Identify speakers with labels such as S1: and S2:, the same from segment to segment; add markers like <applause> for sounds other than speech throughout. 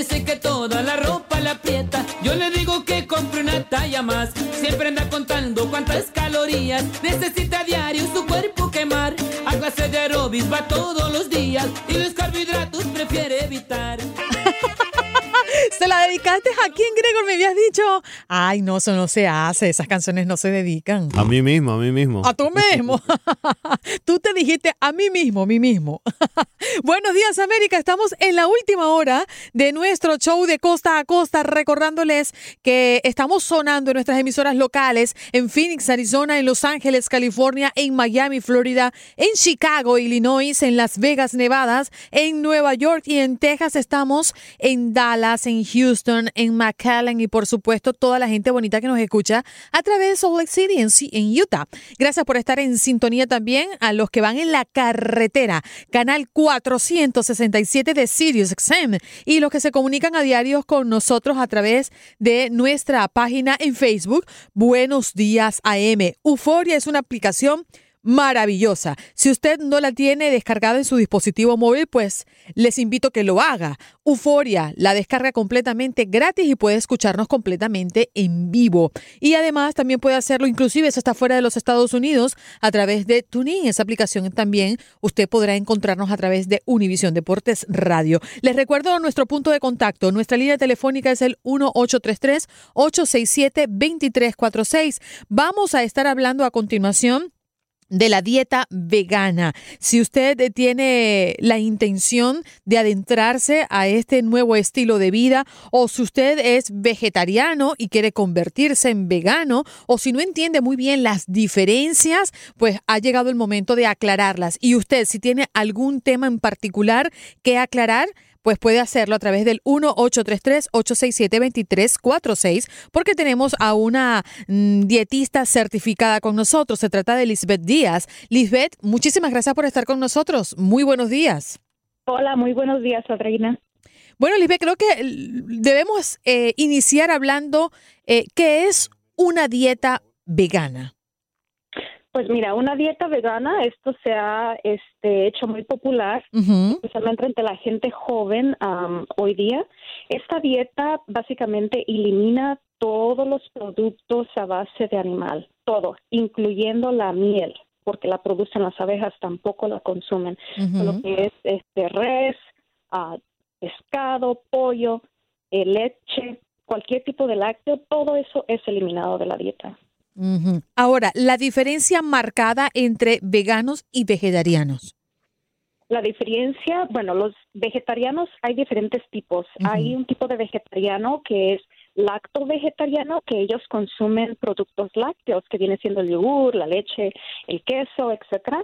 S1: dice que toda la ropa la aprieta. Yo le digo que compre una talla más. Siempre anda contando cuántas calorías necesita a diario su cuerpo quemar. A clase de aerobics va todos los días y los carbohidratos prefiere evitar.
S2: ¿Se la dedicaste a quién, Gregor? Me habías dicho. Ay, no, eso no se hace. Esas canciones no se dedican.
S3: A mí mismo, a mí mismo.
S2: A tú mismo. <laughs> Tú te dijiste a mí mismo, a mí mismo. <laughs> Buenos días, América. Estamos en la última hora de nuestro show de costa a costa, recordándoles que estamos sonando en nuestras emisoras locales en Phoenix, Arizona, en Los Ángeles, California, en Miami, Florida, en Chicago, Illinois, en Las Vegas, Nevada, en Nueva York y en Texas. Estamos en Dallas, en Houston, en McAllen y por supuesto toda la gente bonita que nos escucha a través de Salt Lake City en, en Utah. Gracias por estar en sintonía también a los que van en la carretera, canal 467 de Sirius XM y los que se comunican a diario con nosotros a través de nuestra página en Facebook, Buenos Días AM. Euforia es una aplicación maravillosa. Si usted no la tiene descargada en su dispositivo móvil, pues les invito que lo haga. Euforia la descarga completamente gratis y puede escucharnos completamente en vivo. Y además también puede hacerlo, inclusive si está fuera de los Estados Unidos, a través de TuneIn. Esa aplicación también usted podrá encontrarnos a través de Univisión Deportes Radio. Les recuerdo nuestro punto de contacto. Nuestra línea telefónica es el 1833-867-2346. Vamos a estar hablando a continuación de la dieta vegana. Si usted tiene la intención de adentrarse a este nuevo estilo de vida o si usted es vegetariano y quiere convertirse en vegano o si no entiende muy bien las diferencias, pues ha llegado el momento de aclararlas. Y usted, si tiene algún tema en particular que aclarar, pues puede hacerlo a través del 1-833-867-2346 porque tenemos a una mm, dietista certificada con nosotros. Se trata de Lisbeth Díaz. Lisbeth, muchísimas gracias por estar con nosotros. Muy buenos días.
S4: Hola, muy buenos días, Adriana.
S2: Bueno, Lisbeth, creo que debemos eh, iniciar hablando eh, qué es una dieta vegana.
S4: Pues mira, una dieta vegana, esto se ha este, hecho muy popular, especialmente entre la gente joven hoy día. Esta dieta básicamente elimina todos los productos a base de animal, todo, incluyendo la miel, porque la producen las abejas, tampoco la consumen. Lo que es este res, uh, pescado, pollo, eh, leche, cualquier tipo de lácteo, todo eso es eliminado de la dieta.
S2: Ahora, la diferencia marcada entre veganos y vegetarianos.
S4: La diferencia, bueno, los vegetarianos hay diferentes tipos. Hay un tipo de vegetariano que es lacto vegetariano, que ellos consumen productos lácteos, que viene siendo el yogur, la leche, el queso, etcétera.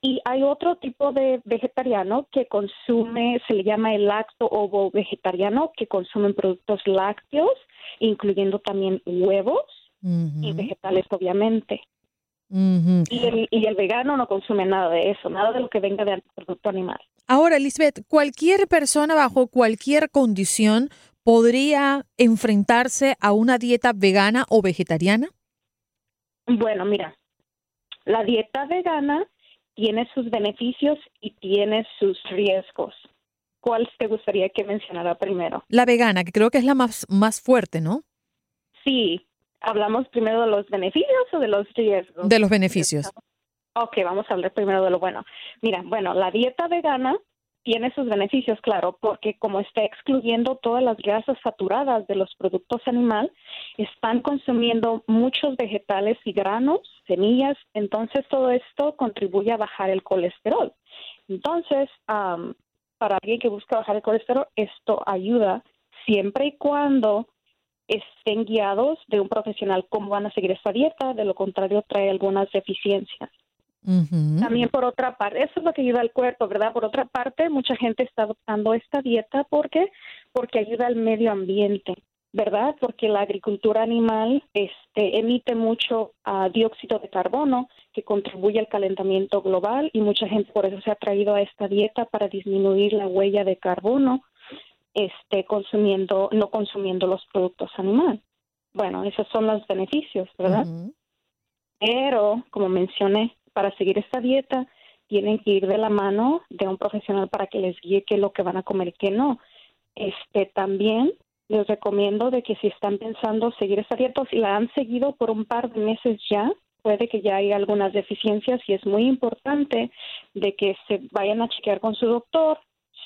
S4: Y hay otro tipo de vegetariano que consume, se le llama el lacto ovo vegetariano, que consumen productos lácteos, incluyendo también huevos y vegetales, obviamente. y, el, y el vegano no consume nada de eso, nada de lo que venga del producto animal.
S2: Ahora, Lisbeth, ¿cualquier persona bajo cualquier condición podría enfrentarse a una dieta vegana o vegetariana?
S4: Bueno, mira, la dieta vegana tiene sus beneficios y tiene sus riesgos. ¿Cuál te gustaría que mencionara primero?
S2: La vegana, que creo que es la más, más fuerte, ¿no?
S4: Sí, ¿Hablamos primero de los beneficios o de los riesgos?
S2: De los beneficios.
S4: Ok, vamos a hablar primero de lo bueno. Mira, bueno, la dieta vegana tiene sus beneficios, claro, porque como está excluyendo todas las grasas saturadas de los productos animal, están consumiendo muchos vegetales y granos, semillas, entonces todo esto contribuye a bajar el colesterol. Entonces, para alguien que busca bajar el colesterol, esto ayuda siempre y cuando estén guiados de un profesional cómo van a seguir esta dieta, de lo contrario trae algunas deficiencias. También por otra parte, eso es lo que ayuda al cuerpo, ¿verdad? Por otra parte, mucha gente está adoptando esta dieta porque porque ayuda al medio ambiente, ¿verdad? Porque la agricultura animal este, emite mucho uh, dióxido de carbono que contribuye al calentamiento global y mucha gente por eso se ha traído a esta dieta para disminuir la huella de carbono esté consumiendo, no consumiendo los productos animales. Bueno, esos son los beneficios, ¿verdad? Pero, como mencioné, para seguir esta dieta tienen que ir de la mano de un profesional para que les guíe qué es lo que van a comer y qué no. este también les recomiendo de que si están pensando seguir esta dieta o si la han seguido por un par de meses ya, puede que ya haya algunas deficiencias y es muy importante de que se vayan a chequear con su doctor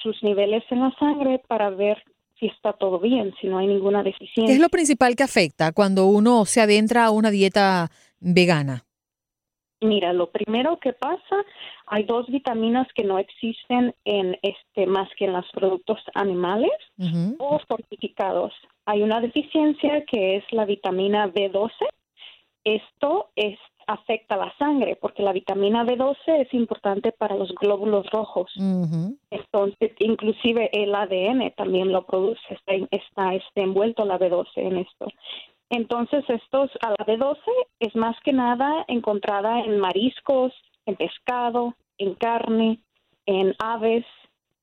S4: sus niveles en la sangre para ver si está todo bien, si no hay ninguna deficiencia.
S2: ¿Qué es lo principal que afecta cuando uno se adentra a una dieta vegana?
S4: Mira, lo primero que pasa, hay dos vitaminas que no existen en este más que en los productos animales o fortificados. Hay una deficiencia que es la vitamina B12. Esto es afecta la sangre porque la vitamina B12 es importante para los glóbulos rojos. Entonces, inclusive el ADN también lo produce, está, está, está envuelto la B12 en esto. Entonces, estos a la B12 es más que nada encontrada en mariscos, en pescado, en carne, en aves,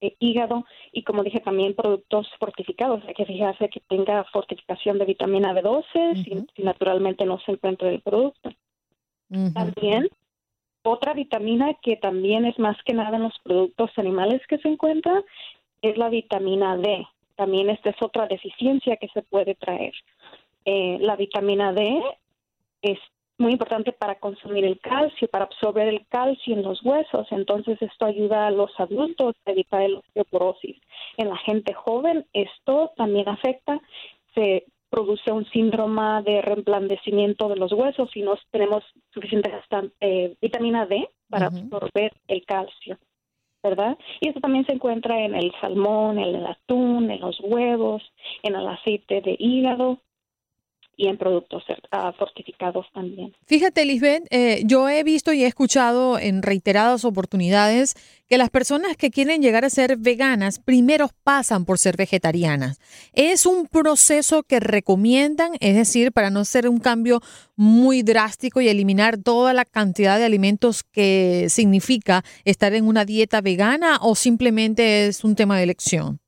S4: eh, hígado y como dije también productos fortificados. Hay que fijarse que tenga fortificación de vitamina B12 si, naturalmente no se encuentra el producto. También otra vitamina que también es más que nada en los productos animales que se encuentra es la vitamina D. También esta es otra deficiencia que se puede traer. Eh, la vitamina D es muy importante para consumir el calcio, para absorber el calcio en los huesos. Entonces, esto ayuda a los adultos a evitar la osteoporosis. En la gente joven, esto también afecta. Se produce un síndrome de reemblandecimiento de los huesos y no tenemos suficiente eh, vitamina D para absorber el calcio. ¿verdad? Y esto también se encuentra en el salmón, en el atún, en los huevos, en el aceite de hígado, y en productos uh, fortificados también.
S2: Fíjate, Lisbeth, eh, yo he visto y he escuchado en reiteradas oportunidades que las personas que quieren llegar a ser veganas primero pasan por ser vegetarianas. ¿Es un proceso que recomiendan? Es decir, para no ser un cambio muy drástico y eliminar toda la cantidad de alimentos que significa estar en una dieta vegana o simplemente es un tema de elección?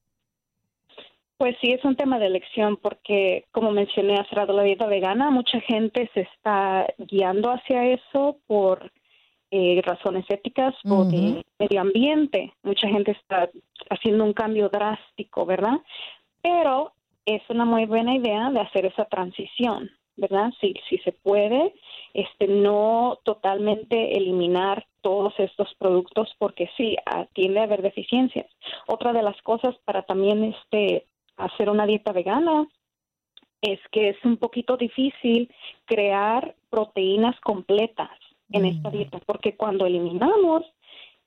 S4: Pues sí, es un tema de elección porque, como mencioné hace rato, la dieta vegana, mucha gente se está guiando hacia eso por eh, razones éticas o de medio ambiente. Mucha gente está haciendo un cambio drástico, ¿verdad? Pero es una muy buena idea de hacer esa transición, ¿verdad? Si, si se puede, este, no totalmente eliminar todos estos productos porque sí, ah, tiende a haber deficiencias. Otra de las cosas para también este hacer una dieta vegana es que es un poquito difícil crear proteínas completas en esta mm. dieta, porque cuando eliminamos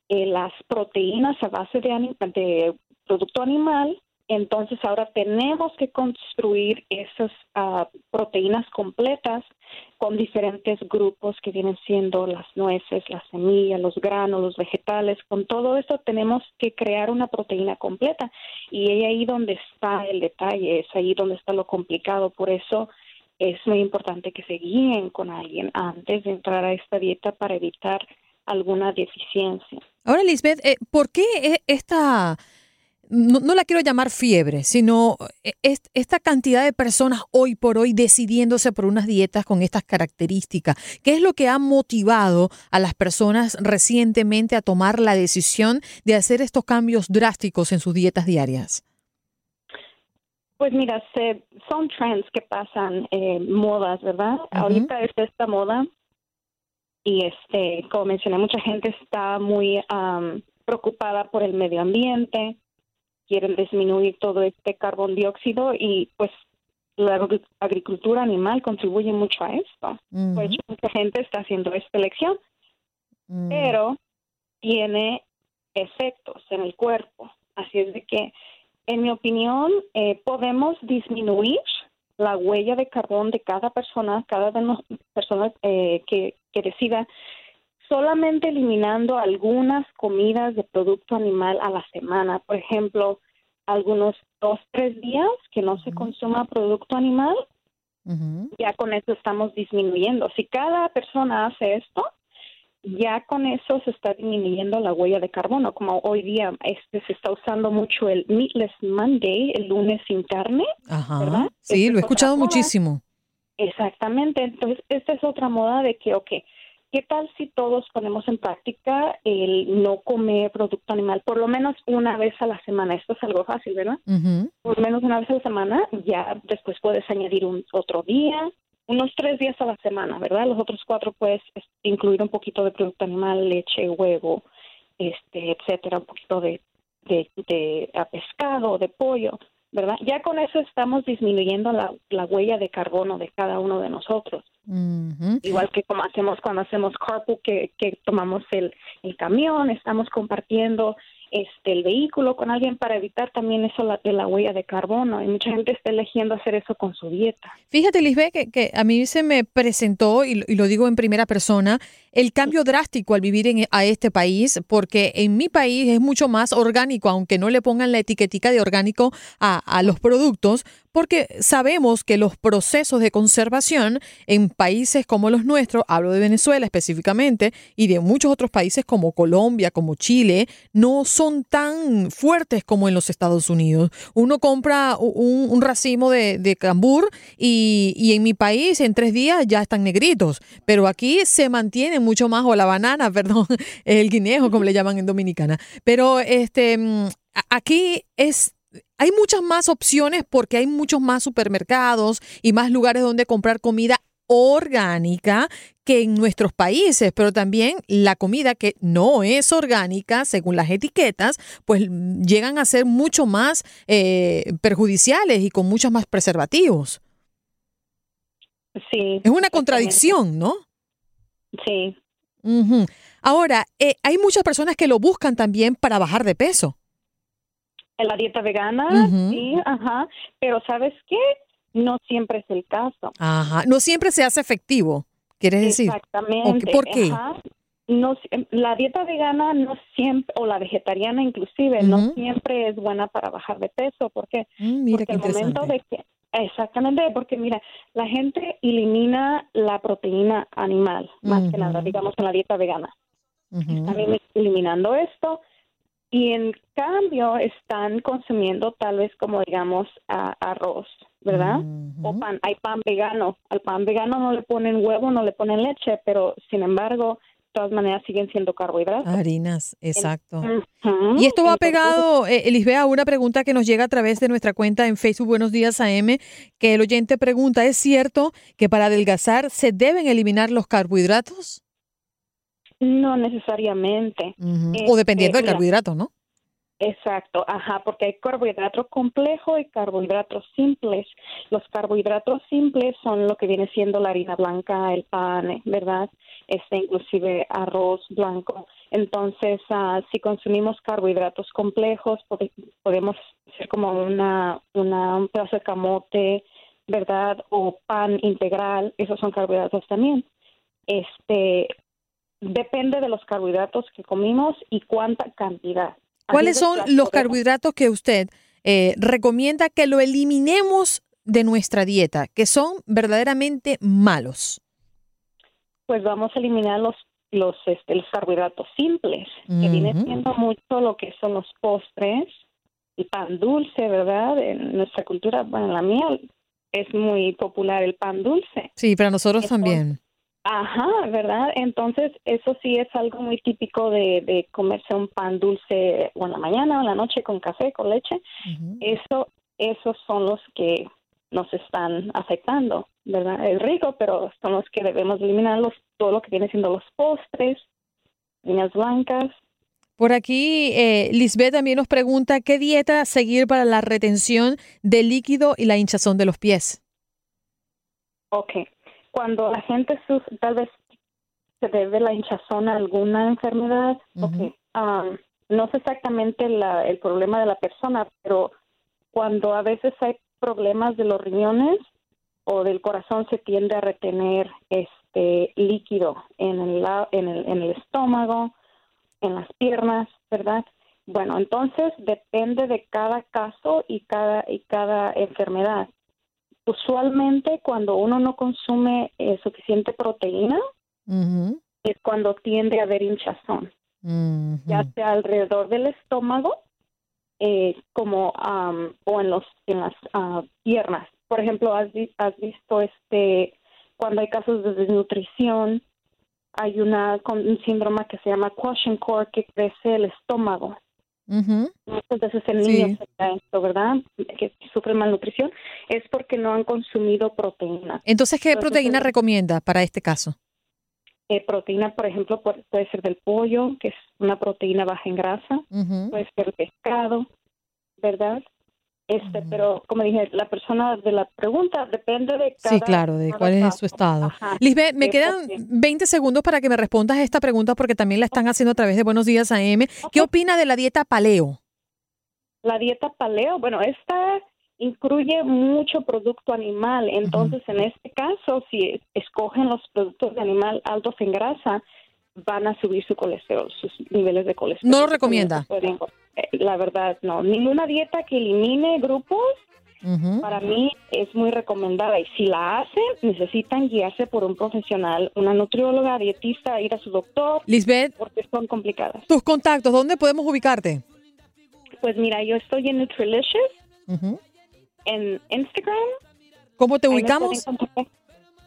S4: eh, las proteínas a base de, de producto animal, entonces ahora tenemos que construir esas ah, proteínas completas con diferentes grupos que vienen siendo las nueces, las semillas, los granos, los vegetales. Con todo esto tenemos que crear una proteína completa y es ahí donde está el detalle, es ahí donde está lo complicado. Por eso es muy importante que se guíen con alguien antes de entrar a esta dieta para evitar alguna deficiencia.
S2: Ahora, Lisbeth, eh, ¿por qué e-, esta no, la quiero llamar fiebre, sino eh, esta cantidad de personas hoy por hoy decidiéndose por unas dietas con estas características. ¿Qué es lo que ha motivado a las personas recientemente a tomar la decisión de hacer estos cambios drásticos en sus dietas diarias?
S4: Pues mira, son trends que pasan, eh, modas, ¿verdad? Ahorita es esta moda y este, como mencioné, mucha gente está muy preocupada por el medio ambiente, quieren disminuir todo este carbón dióxido y pues la agricultura animal contribuye mucho a esto. Pues mucha gente está haciendo esta elección, mm. pero tiene efectos en el cuerpo. Así es de que, en mi opinión, eh, podemos disminuir la huella de carbón de cada persona, cada de persona eh, que, que decida solamente eliminando algunas comidas de producto animal a la semana. Por ejemplo, algunos dos, tres días que no se consuma producto animal, ya con eso estamos disminuyendo. Si cada persona hace esto, ya con eso se está disminuyendo la huella de carbono. Como hoy día este se está usando mucho el Meatless Monday, el lunes sin carne, ¿verdad?
S2: Sí, lo he escuchado muchísimo.
S4: Exactamente. Entonces, esta es otra moda de que, ok, ¿qué tal si todos ponemos en práctica el no comer producto animal por lo menos una vez a la semana? Esto es algo fácil, ¿verdad? Por lo menos una vez a la semana, ya después puedes añadir un otro día, unos tres días a la semana, ¿verdad? Los otros cuatro puedes incluir un poquito de producto animal, leche, huevo, este, etcétera, un poquito de, de, de pescado, de pollo, ¿verdad? Ya con eso estamos disminuyendo la, la huella de carbono de cada uno de nosotros. Igual que como hacemos cuando hacemos carpool, que, que tomamos el, el camión, estamos compartiendo este, el vehículo con alguien para evitar también eso la, de la huella de carbono. Y mucha gente está eligiendo hacer eso con su dieta.
S2: Fíjate, Lisbeth, que, que a mí se me presentó, y, lo digo en primera persona, el cambio drástico al vivir en, a este país, porque en mi país es mucho más orgánico, aunque no le pongan la etiquetica de orgánico a, a los productos, porque sabemos que los procesos de conservación en países como los nuestros, hablo de Venezuela específicamente, y de muchos otros países como Colombia, como Chile, no son tan fuertes como en los Estados Unidos. Uno compra un, racimo de, cambur y, y, en mi país en tres días ya están negritos, pero aquí se mucho más, o la banana, <laughs> perdón, el guinejo, como le llaman en Dominicana. Pero este, mm, aquí es hay muchas más opciones porque hay muchos más supermercados y más lugares donde comprar comida orgánica que en nuestros países, pero también la comida que no es orgánica, según las etiquetas, pues llegan a ser mucho más eh, perjudiciales y con muchos más preservativos.
S4: Sí.
S2: Es una contradicción, ¿no?
S4: Sí.
S2: Ahora, eh, hay muchas personas que lo buscan también para bajar de peso
S4: en la dieta vegana, sí, ajá, pero ¿sabes qué? No siempre es el caso.
S2: Ajá, no siempre se hace efectivo, ¿quieres decir?
S4: Exactamente.
S2: ¿Por qué?
S4: No, la dieta vegana no siempre, o la vegetariana inclusive, no siempre es buena para bajar de peso. ¿Por qué?
S2: Mm, mira
S4: porque el momento de que, exactamente, porque mira, la gente elimina la proteína animal, más que nada, digamos, en la dieta vegana. Están eliminando esto y en cambio están consumiendo tal vez como digamos arroz, ¿verdad? O pan, hay pan vegano, al pan vegano no le ponen huevo, no le ponen leche, pero sin embargo, todas maneras siguen siendo carbohidratos.
S2: Harinas, exacto. Y esto va pegado, eh, Elisbea, a una pregunta que nos llega a través de nuestra cuenta en Facebook Buenos Días AM, que el oyente pregunta, ¿es cierto que para adelgazar se deben eliminar los carbohidratos?
S4: No necesariamente.
S2: o dependiendo del carbohidrato, ¿no?
S4: Exacto, ajá, porque hay carbohidratos complejos y carbohidratos simples. Los carbohidratos simples son lo que viene siendo la harina blanca, el pan, ¿verdad? Este, inclusive arroz blanco. Entonces, uh, si consumimos carbohidratos complejos, podemos hacer como una, una, un pedazo de camote, ¿verdad? O pan integral, esos son carbohidratos también. Este, depende de los carbohidratos que comimos y cuánta cantidad.
S2: ¿Cuáles son los carbohidratos que usted eh, recomienda que lo eliminemos de nuestra dieta, que son verdaderamente malos?
S4: Pues vamos a eliminar los los, este, los carbohidratos simples, que viene siendo mucho lo que son los postres y pan dulce, ¿verdad? En nuestra cultura, bueno, en la mía es muy popular el pan dulce.
S2: Sí, para nosotros también.
S4: Ajá, ¿verdad? Entonces, eso sí es algo muy típico de, de comerse un pan dulce o en la mañana o en la noche con café, con leche. Eso, esos son los que nos están afectando, ¿verdad? Es rico, pero son los que debemos eliminarlos, todo lo que viene siendo los postres, líneas blancas.
S2: Por aquí, eh, Lisbeth también nos pregunta qué dieta seguir para la retención de líquido y la hinchazón de los pies.
S4: Ok, cuando la gente sufre, tal vez se debe la hinchazón a alguna enfermedad, um, no sé exactamente la, el problema de la persona, pero cuando a veces hay problemas de los riñones o del corazón se tiende a retener este líquido en el, en el, en el estómago, en las piernas, ¿verdad? Bueno, entonces depende de cada caso y cada y cada enfermedad usualmente cuando uno no consume eh, suficiente proteína es cuando tiende a haber hinchazón, ya sea alrededor del estómago eh, como o en los en las ah, piernas. Por ejemplo, has, has visto este cuando hay casos de desnutrición hay una con un síndrome que se llama core que crece el estómago. Muchas veces el niño esto, ¿verdad? Que sufre malnutrición, es porque no han consumido proteína.
S2: Entonces, ¿qué proteína recomienda para este caso?
S4: Eh, proteína, por ejemplo, puede, ser del pollo, que es una proteína baja en grasa, puede ser pescado, ¿verdad? Este, pero como dije, la persona de la pregunta depende de cada
S2: Sí, claro, de cuál es su estado. Lisbeth, me quedan 20 segundos para que me respondas esta pregunta porque también la están haciendo a través de Buenos Días AM. ¿Qué opina de la dieta paleo?
S4: La dieta paleo, bueno, esta incluye mucho producto animal, entonces en este caso, si escogen los productos de animal altos en grasa, van a subir su colesterol, sus niveles de colesterol.
S2: ¿No lo recomienda?
S4: Eh, la verdad, no. Ninguna dieta que elimine grupos para mí es muy recomendada y si la hacen necesitan guiarse por un profesional, una nutrióloga, dietista, ir a su doctor.
S2: Lisbeth,
S4: porque son complicadas.
S2: Tus contactos, ¿dónde podemos ubicarte?
S4: Pues mira, yo estoy en Nutrilicious, en Instagram.
S2: ¿Cómo te ubicamos?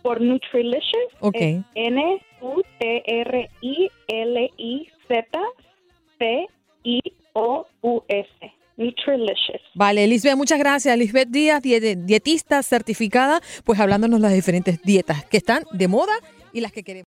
S4: Por Nutrilicious.
S2: Ok.
S4: N-U-T-R-I-L-I-Z-C-I-O-U-S. Nutrilicious.
S2: Vale, Lisbeth, muchas gracias. Lisbeth Díaz, dietista certificada, pues hablándonos las diferentes dietas que están de moda y las que queremos.